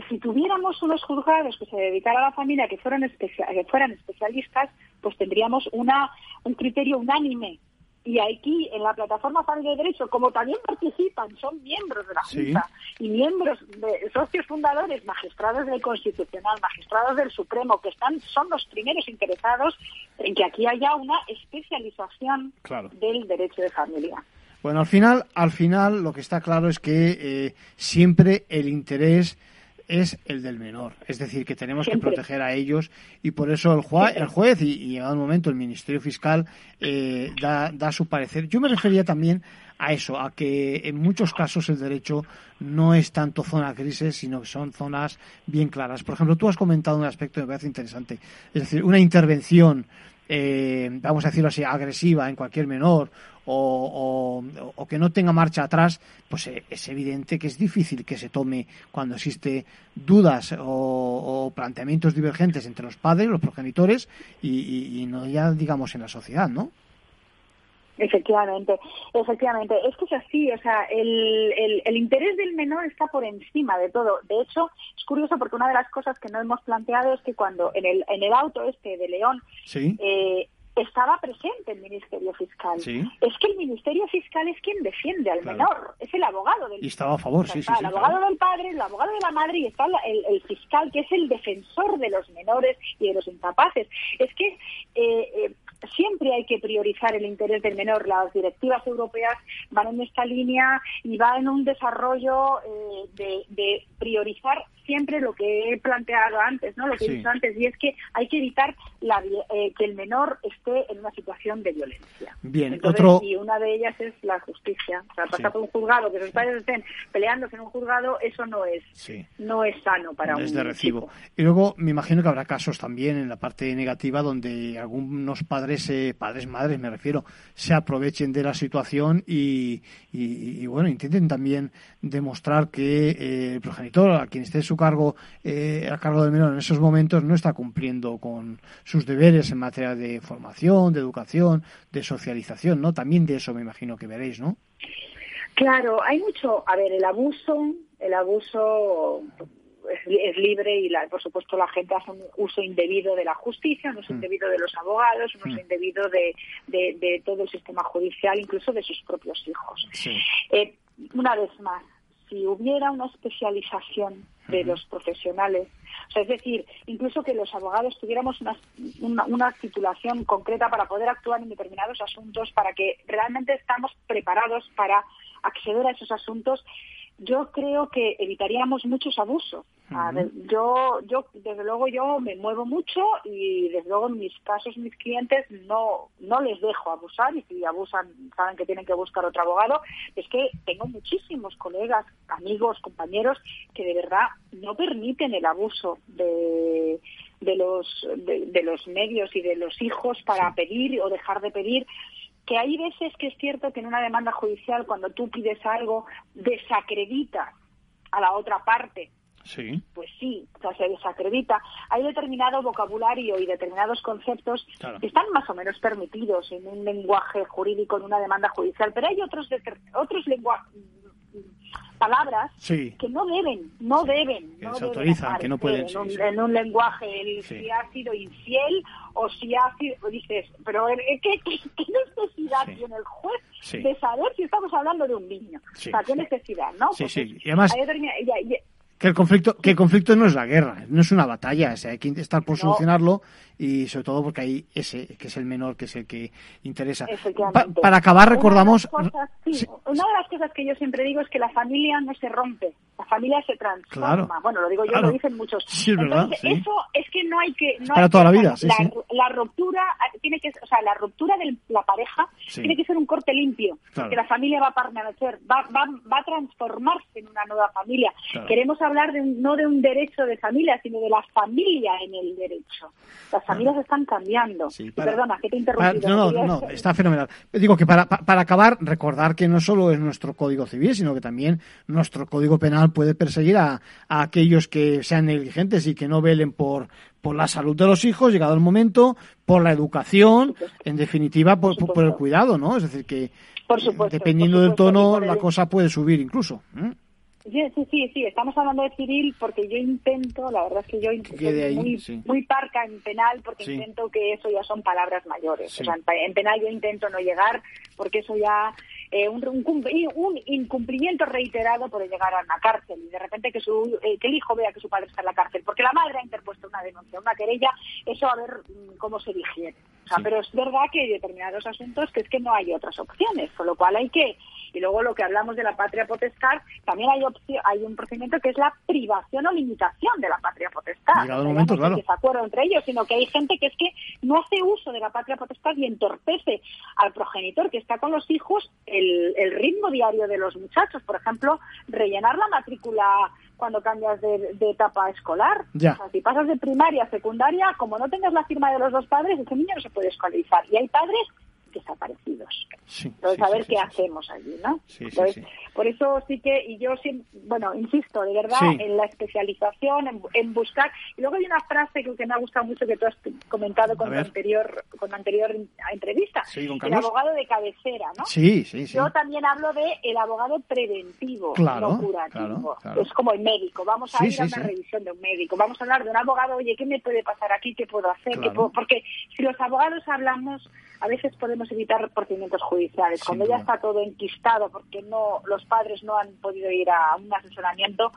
Si tuviéramos unos juzgados que se dedicaran a la familia, que fueran, que fueran especialistas, pues tendríamos una, un criterio unánime y aquí en la plataforma Familia de Derecho, como también participan, son miembros de la Junta y miembros de socios fundadores, magistrados del Constitucional, magistrados del Supremo, que están son los primeros interesados en que aquí haya una especialización del derecho de familia. Bueno, al final, al final lo que está claro es que eh, siempre el interés es el del menor. Es decir, que tenemos que proteger a ellos y por eso el, juez, el juez y, y llegado el momento el Ministerio Fiscal eh, da, da su parecer. Yo me refería también a eso, a que en muchos casos el derecho no es tanto zona crisis, sino que son zonas bien claras. Por ejemplo, tú has comentado un aspecto que me parece interesante, es decir, una intervención eh, vamos a decirlo así, agresiva en cualquier menor o, que no tenga marcha atrás, pues eh, es evidente que es difícil que se tome cuando existe dudas o, planteamientos divergentes entre los padres, los progenitores y, no ya digamos en la sociedad, ¿no? Efectivamente, efectivamente. Es que es así, o sea, el, el, el, interés del menor está por encima de todo. De hecho, es curioso porque una de las cosas que no hemos planteado es que cuando en el, en el auto este de León ¿Sí? eh, estaba presente el Ministerio Fiscal. Es que el Ministerio Fiscal es quien defiende al menor, es el abogado del Y estaba a favor, sí, sí, El abogado del padre, el abogado de la madre y está el, el, fiscal que es el defensor de los menores y de los incapaces. Es que eh, eh, siempre hay que priorizar el interés del menor. Las directivas europeas van en esta línea y van en un desarrollo eh, de, de priorizar siempre lo que he planteado antes, ¿no? Lo que he dicho antes, y es que hay que evitar la, eh, que el menor esté en una situación de violencia. Bien, otro... Y una de ellas es la justicia. O sea, pasar por un juzgado, que los padres estén peleándose en un juzgado, eso no es, no es sano para no un es de recibo. Y luego me imagino que habrá casos también en la parte negativa donde algunos padres, eh, padres, madres me refiero, se aprovechen de la situación y, y, bueno, intenten también demostrar que eh, el progenitor, a quien esté su cargo, eh, a cargo del menor en esos momentos, no está cumpliendo con sus deberes en materia de formación, de educación, de socialización, ¿no? También de eso me imagino que veréis, ¿no? Claro, hay mucho, a ver, el abuso, el abuso es, libre y la, por supuesto la gente hace un uso indebido de la justicia, un uso mm. indebido de los abogados, un uso mm. indebido de, de, todo el sistema judicial, incluso de sus propios hijos. Eh, una vez más, si hubiera una especialización de los profesionales. O sea, es decir, incluso que los abogados tuviéramos una, una, titulación concreta para poder actuar en determinados asuntos, para que realmente estamos preparados para acceder a esos asuntos yo creo que evitaríamos muchos abusos. yo, yo, desde luego, yo me muevo mucho y desde luego en mis casos, mis clientes no, no les dejo abusar y si abusan saben que tienen que buscar otro abogado. Es que tengo muchísimos colegas, amigos, compañeros que de verdad no permiten el abuso de, de los, de, los medios y de los hijos para pedir o dejar de pedir que hay veces que es cierto que en una demanda judicial, cuando tú pides algo, desacredita a la otra parte. Sí. Pues sí, o sea, se desacredita. Hay determinado vocabulario y determinados conceptos que están más o menos permitidos en un lenguaje jurídico, en una demanda judicial, pero hay otros, otros palabras que no deben, no deben, que no se autorizan, que no pueden. En un, lenguaje, el, si ha sido infiel o si ha sido, dices, pero ¿qué, qué, necesidad tiene el juez de saber si estamos hablando de un niño? o sea, ¿qué necesidad, no? Sí, sí, y además... Que el conflicto, que el conflicto no es la guerra, no es una batalla, o sea, hay que estar por solucionarlo y sobre todo porque hay ese que es el menor que es el que interesa. para acabar recordamos una de, las cosas que yo siempre digo es que la familia no se rompe, la familia se transforma. bueno, lo digo yo, lo dicen muchos. Entonces, eso es que no hay que no para toda la vida, la, ruptura tiene que, o sea, la ruptura de la pareja tiene que ser un corte limpio, que la familia va a permanecer, va, va, va a transformarse en una nueva familia. Queremos hablar de no de un derecho de familia, sino de la familia en el derecho familias están cambiando. Perdona, que te he no, no, no, está fenomenal. Digo que para, para acabar, recordar que no solo es nuestro Código Civil, sino que también nuestro Código Penal puede perseguir a, aquellos que sean negligentes y que no velen por, por la salud de los hijos, llegado el momento, por la educación, en definitiva, por, por, el cuidado, ¿no? Es decir, que dependiendo del tono, la cosa puede subir incluso. ¿eh? Sí, sí, sí, estamos hablando de civil porque yo intento, la verdad es que yo soy muy, muy parca en penal porque intento que eso ya son palabras mayores. O sea, en penal yo intento no llegar porque eso ya eh, un, un, incumplimiento reiterado puede llegar a una cárcel y de repente que, su, eh, que el hijo vea que su padre está en la cárcel porque la madre ha interpuesto una denuncia, una querella, eso a ver mm, cómo se digiere. O sea, pero es verdad que hay determinados asuntos que es que no hay otras opciones, con lo cual hay que y luego lo que hablamos de la patria potestad, también hay hay un procedimiento que es la privación o limitación de la patria potestad. no momento, claro. acuerdo entre ellos, sino que hay gente que es que no hace uso de la patria potestad y entorpece al progenitor que está con los hijos el, ritmo diario de los muchachos. Por ejemplo, rellenar la matrícula cuando cambias de, etapa escolar. Ya. O sea, si pasas de primaria a secundaria, como no tengas la firma de los dos padres, ese niño no se puede escolarizar. Y hay padres desaparecidos. Entonces, a ver qué hacemos allí, ¿no? por eso sí que, y yo, bueno, insisto, de verdad, en la especialización, en, buscar. Y luego hay una frase que, que me ha gustado mucho que tú has comentado con anterior con la anterior entrevista. el abogado de cabecera, ¿no? Sí, sí, Yo también hablo de el abogado preventivo, no curativo. Es como el médico. Vamos a ir a una revisión de un médico. Vamos a hablar de un abogado, oye, ¿qué me puede pasar aquí? ¿Qué puedo hacer? Porque si los abogados hablamos a veces podemos evitar procedimientos judiciales. Cuando ya está todo enquistado porque no los padres no han podido ir a un asesoramiento,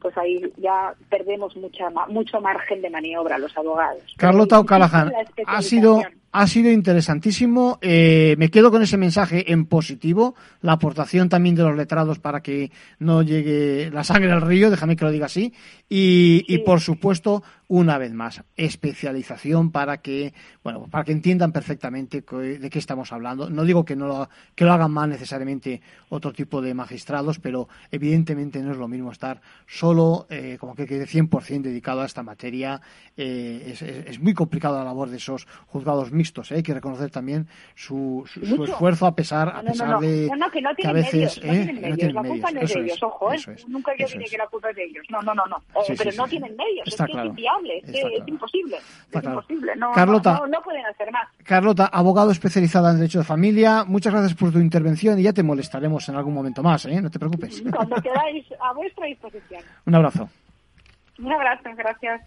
pues ahí ya perdemos mucha, mucho margen de maniobra los abogados. Carlota O'Callaghan, ha sido ha sido interesantísimo. Eh, me quedo con ese mensaje en positivo, la aportación también de los letrados para que no llegue la sangre al río, déjame que lo diga así. Y, por supuesto, una vez más, especialización para que, bueno, para que entiendan perfectamente de qué estamos hablando. No digo que no lo, que lo hagan mal necesariamente otro tipo de magistrados, pero evidentemente no es lo mismo estar solo, eh, como que quede 100% dedicado a esta materia. Eh, es, es, muy complicado la labor de esos juzgados ¿eh? hay que reconocer también su, su, esfuerzo a pesar, a pesar de que, a veces no tienen medios, la culpa no es de ellos, ojo, ¿eh? nunca yo que la culpa es de ellos, no, no, no, no, eh, pero no tienen medios, es que es inviable, es, es imposible, es imposible, no, Carlota, no, pueden hacer más. Carlota, abogado especializada en Derecho de Familia, muchas gracias por tu intervención y ya te molestaremos en algún momento más, ¿eh? no te preocupes. Cuando queráis, a vuestra disposición. Un abrazo. Un abrazo, gracias.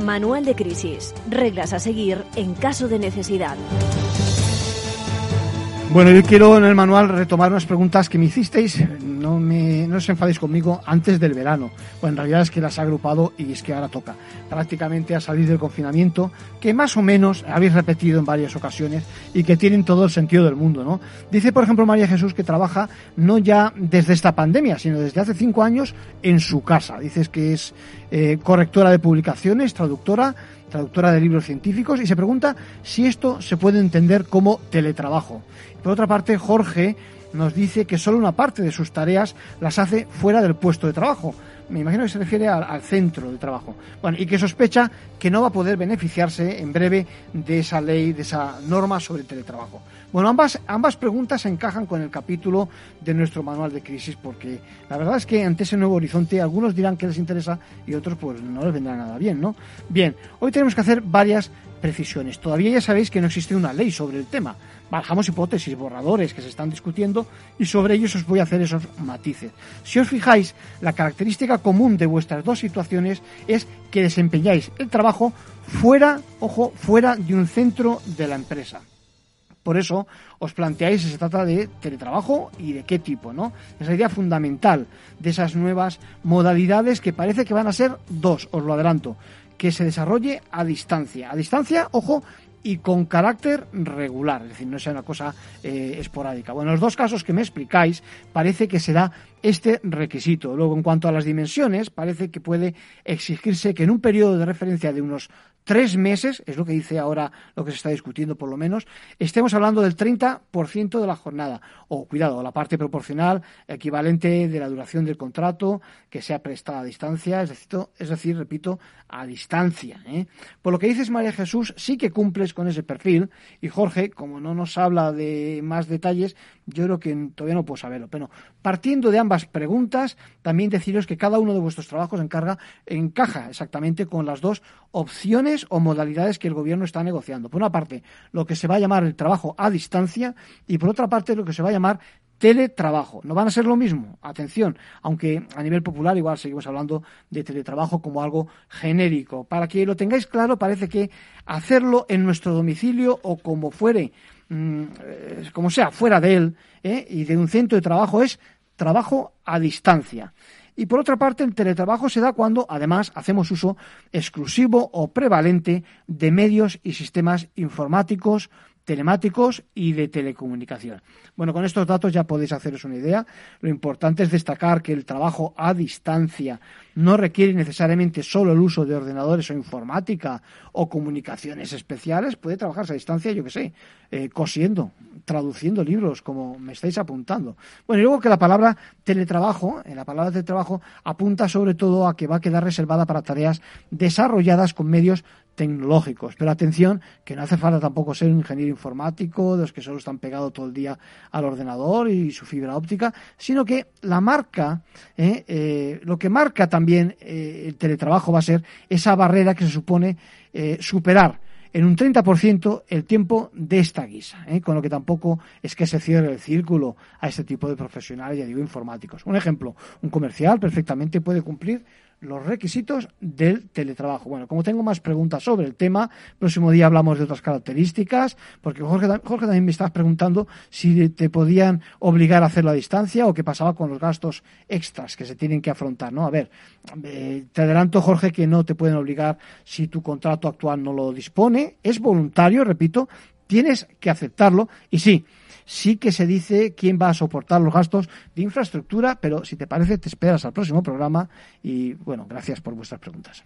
Manual de crisis. Reglas a seguir en caso de necesidad. Bueno, yo quiero en el manual retomar unas preguntas que me hicisteis, no, me, no os enfadéis conmigo, antes del verano. Bueno, en realidad es que las he agrupado y es que ahora toca prácticamente a salir del confinamiento, que más o menos habéis repetido en varias ocasiones y que tienen todo el sentido del mundo, ¿no? Dice, por ejemplo, María Jesús que trabaja no ya desde esta pandemia, sino desde hace cinco años en su casa. Dices que es eh, correctora de publicaciones, traductora, traductora de libros científicos, y se pregunta si esto se puede entender como teletrabajo. Por otra parte, Jorge nos dice que solo una parte de sus tareas las hace fuera del puesto de trabajo. Me imagino que se refiere al, centro de trabajo. Bueno, y que sospecha que no va a poder beneficiarse en breve de esa ley, de esa norma sobre el teletrabajo. Bueno, ambas, ambas preguntas encajan con el capítulo de nuestro manual de crisis porque la verdad es que ante ese nuevo horizonte algunos dirán que les interesa y otros pues no les vendrá nada bien, ¿no? Bien, hoy tenemos que hacer varias precisiones. Todavía ya sabéis que no existe una ley sobre el tema. Bajamos hipótesis, borradores que se están discutiendo y sobre ellos os voy a hacer esos matices. Si os fijáis, la característica común de vuestras dos situaciones es que desempeñáis el trabajo fuera, ojo, fuera de un centro de la empresa. Por eso os planteáis si se trata de teletrabajo y de qué tipo, ¿no? Esa idea fundamental de esas nuevas modalidades que parece que van a ser dos, os lo adelanto que se desarrolle a distancia. A distancia, ojo, y con carácter regular, es decir, no sea una cosa eh, esporádica. Bueno, en los dos casos que me explicáis, parece que será este requisito. Luego, en cuanto a las dimensiones, parece que puede exigirse que en un periodo de referencia de unos tres meses, es lo que dice ahora lo que se está discutiendo por lo menos, estemos hablando del 30% de la jornada. O, cuidado, la parte proporcional equivalente de la duración del contrato que sea prestada a distancia, es decir, es decir repito, a distancia. ¿eh? Por lo que dices, María Jesús, sí que cumples con ese perfil. Y Jorge, como no nos habla de más detalles, yo creo que todavía no puedo saberlo. Pero partiendo de ambas preguntas, también deciros que cada uno de vuestros trabajos encarga, encaja exactamente con las dos opciones o modalidades que el gobierno está negociando. Por una parte, lo que se va a llamar el trabajo a distancia y por otra parte, lo que se va a llamar teletrabajo. No van a ser lo mismo, atención, aunque a nivel popular igual seguimos hablando de teletrabajo como algo genérico. Para que lo tengáis claro, parece que hacerlo en nuestro domicilio o como fuere, mm, eh, como sea, fuera de él ¿eh? y de un centro de trabajo es trabajo a distancia. Y por otra parte, el teletrabajo se da cuando, además, hacemos uso exclusivo o prevalente de medios y sistemas informáticos, telemáticos y de telecomunicación. Bueno, con estos datos ya podéis haceros una idea. Lo importante es destacar que el trabajo a distancia no requiere necesariamente solo el uso de ordenadores o informática o comunicaciones especiales. Puede trabajarse a distancia, yo que sé, eh, cosiendo, traduciendo libros, como me estáis apuntando. Bueno, y luego que la palabra teletrabajo, en la palabra teletrabajo, apunta sobre todo a que va a quedar reservada para tareas desarrolladas con medios tecnológicos. Pero atención, que no hace falta tampoco ser un ingeniero informático, de los que solo están pegados todo el día al ordenador y su fibra óptica, sino que la marca, eh, eh, lo que marca también eh, el teletrabajo va a ser esa barrera que se supone superar en un 30% el tiempo de esta guisa, con lo que tampoco es que se cierre el círculo a este tipo de profesionales, ya digo, informáticos. Un ejemplo, un comercial perfectamente puede cumplir los requisitos del teletrabajo. Bueno, como tengo más preguntas sobre el tema, próximo día hablamos de otras características, porque Jorge, Jorge también me estás preguntando si te podían obligar a hacerlo a distancia o qué pasaba con los gastos extras que se tienen que afrontar, ¿no? A ver, eh, te adelanto, Jorge, que no te pueden obligar si tu contrato actual no lo dispone, es voluntario, repito, tienes que aceptarlo y sí, sí que se dice quién va a soportar los gastos de infraestructura, pero si te parece te esperas al próximo programa y bueno, gracias por vuestras preguntas.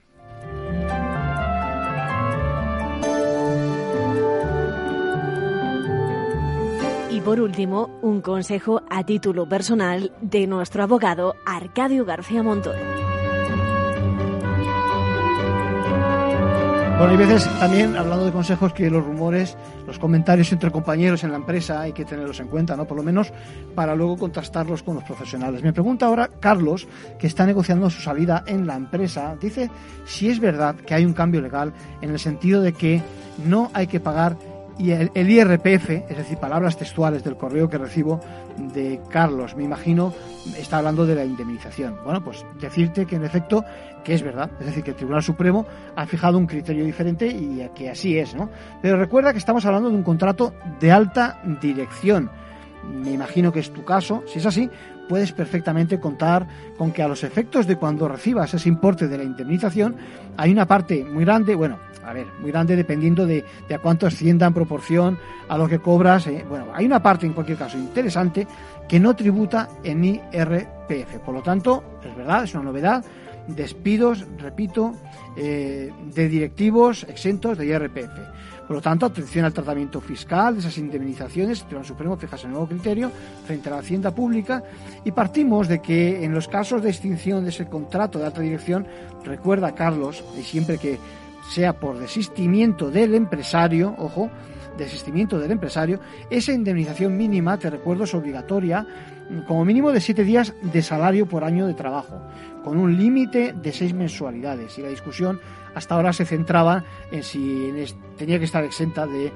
Y por último, un consejo a título personal de nuestro abogado Arcadio García Montoro. Bueno, hay veces también, hablando de consejos, que los rumores, los comentarios entre compañeros en la empresa hay que tenerlos en cuenta, ¿no? Por lo menos para luego contrastarlos con los profesionales. Me pregunta ahora Carlos, que está negociando su salida en la empresa, dice si es verdad que hay un cambio legal en el sentido de que no hay que pagar y el, IRPF, es decir, palabras textuales del correo que recibo de Carlos, me imagino, está hablando de la indemnización. Bueno, pues decirte que en efecto que es verdad, es decir, que el Tribunal Supremo ha fijado un criterio diferente y que así es, ¿no? Pero recuerda que estamos hablando de un contrato de alta dirección. Me imagino que es tu caso, si es así, puedes perfectamente contar con que a los efectos de cuando recibas ese importe de la indemnización hay una parte muy grande, bueno, a ver, muy grande dependiendo de, a cuánto ascienda en proporción a lo que cobras. Eh. Bueno, hay una parte en cualquier caso interesante que no tributa en IRPF. Por lo tanto, es verdad, es una novedad, despidos, repito, eh, de directivos exentos de IRPF. Por lo tanto, atención al tratamiento fiscal de esas indemnizaciones. El Tribunal Supremo fija ese nuevo criterio frente a la Hacienda Pública y partimos de que en los casos de extinción de ese contrato de alta dirección, recuerda Carlos, y siempre que sea por desistimiento del empresario, ojo, desistimiento del empresario, esa indemnización mínima, te recuerdo, es obligatoria como mínimo de siete días de salario por año de trabajo, con un límite de seis mensualidades. Y la discusión hasta ahora se centraba en si tenía que estar exenta de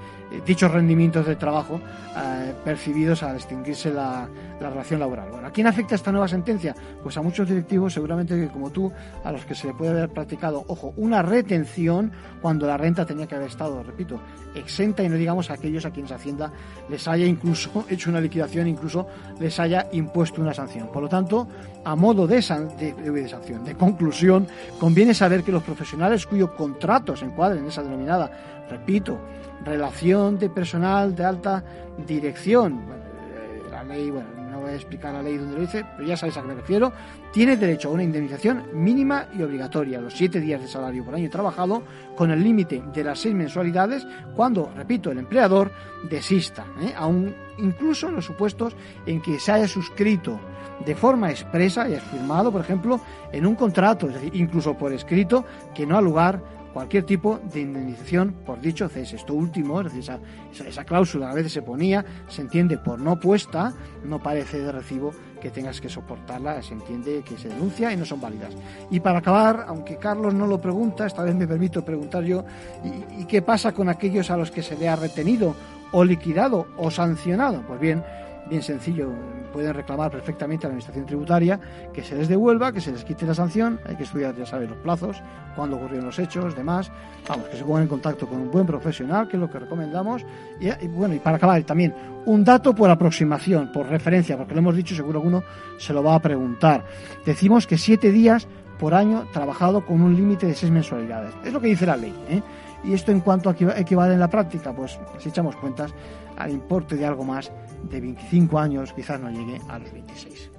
dichos rendimientos de trabajo eh, percibidos al extinguirse la, relación laboral. Bueno, ¿a quién afecta esta nueva sentencia? Pues a muchos directivos, seguramente que como tú, a los que se le puede haber practicado, ojo, una retención cuando la renta tenía que haber estado, repito, exenta y no digamos a aquellos a quienes Hacienda les haya incluso hecho una liquidación, incluso les haya impuesto una sanción. Por lo tanto, a modo de, de sanción, de conclusión, conviene saber que los profesionales cuyo contrato se encuadren en esa denominada, repito, relación de personal de alta dirección. Eh, la ley, bueno, no voy a explicar la ley donde lo dice, pero ya sabéis a qué me refiero. Tiene derecho a una indemnización mínima y obligatoria, los siete días de salario por año trabajado, con el límite de las seis mensualidades, cuando, repito, el empleador desista, ¿eh? aún incluso en los supuestos en que se haya suscrito de forma expresa y firmado, por ejemplo, en un contrato, es decir, incluso por escrito, que no ha lugar cualquier tipo de indemnización por dicho cese. Esto último, es decir, esa, cláusula a veces se ponía, se entiende por no puesta, no parece de recibo que tengas que soportarla, se entiende que se denuncia y no son válidas. Y para acabar, aunque Carlos no lo pregunta, esta vez me permito preguntar yo, ¿y, y qué pasa con aquellos a los que se le ha retenido o liquidado o sancionado? Pues bien, bien sencillo, pueden reclamar perfectamente a la Administración Tributaria que se les devuelva, que se les quite la sanción, hay que estudiar, ya sabes, los plazos, cuándo ocurrieron los hechos, demás, vamos, que se pongan en contacto con un buen profesional, que es lo que recomendamos, y, bueno, y para acabar también, un dato por aproximación, por referencia, porque lo hemos dicho, seguro que uno se lo va a preguntar. Decimos que siete días por año trabajado con un límite de seis mensualidades. Es lo que dice la ley. ¿eh? Y esto en cuanto equivale en la práctica, pues si echamos cuentas, al importe de algo más de 25 años, quizás no llegue a los 26.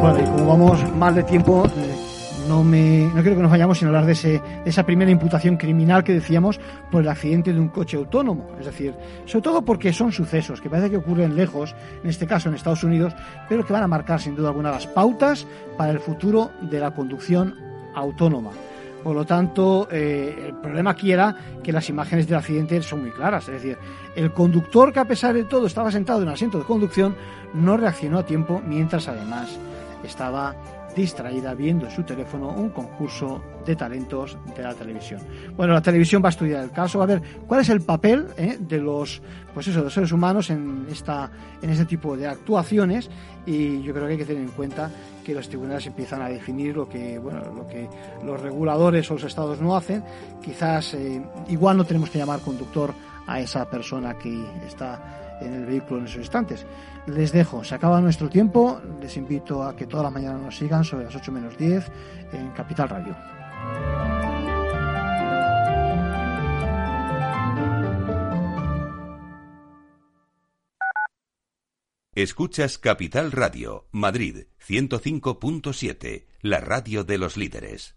Bueno, como vamos mal de tiempo, no, me, no quiero que nos vayamos sin hablar de, ese, de esa primera imputación criminal que decíamos por el accidente de un coche autónomo. Es decir, sobre todo porque son sucesos que parece que ocurren lejos, en este caso en Estados Unidos, pero que van a marcar sin duda alguna las pautas para el futuro de la conducción autónoma. Por lo tanto, eh, el problema aquí era que las imágenes del accidente son muy claras. Es decir, el conductor que a pesar de todo estaba sentado en un asiento de conducción no reaccionó a tiempo mientras además estaba distraída viendo en su teléfono un concurso de talentos de la televisión. Bueno, la televisión va a estudiar el caso, va a ver cuál es el papel eh, de los, pues eso, de los seres humanos en esta, en este tipo de actuaciones y yo creo que hay que tener en cuenta que los tribunales empiezan a definir lo que, bueno, lo que los reguladores o los estados no hacen. Quizás eh, igual no tenemos que llamar conductor a esa persona que está en el vehículo en esos instantes les dejo, se acaba nuestro tiempo, les invito a que toda la mañana nos sigan sobre las 8 menos 10 en Capital Radio. Escuchas Capital Radio, Madrid 105.7, la radio de los líderes.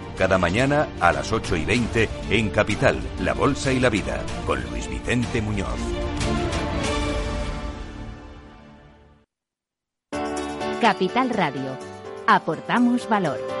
cada mañana a las 8 y 20 en Capital, La Bolsa y la Vida, con Luis Vicente Muñoz. Capital Radio. Aportamos valor.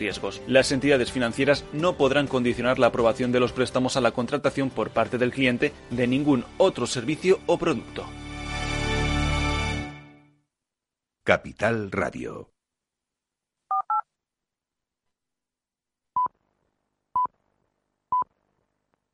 riesgos. Las entidades financieras no podrán condicionar la aprobación de los préstamos a la contratación por parte del cliente de ningún otro servicio o producto. Capital Radio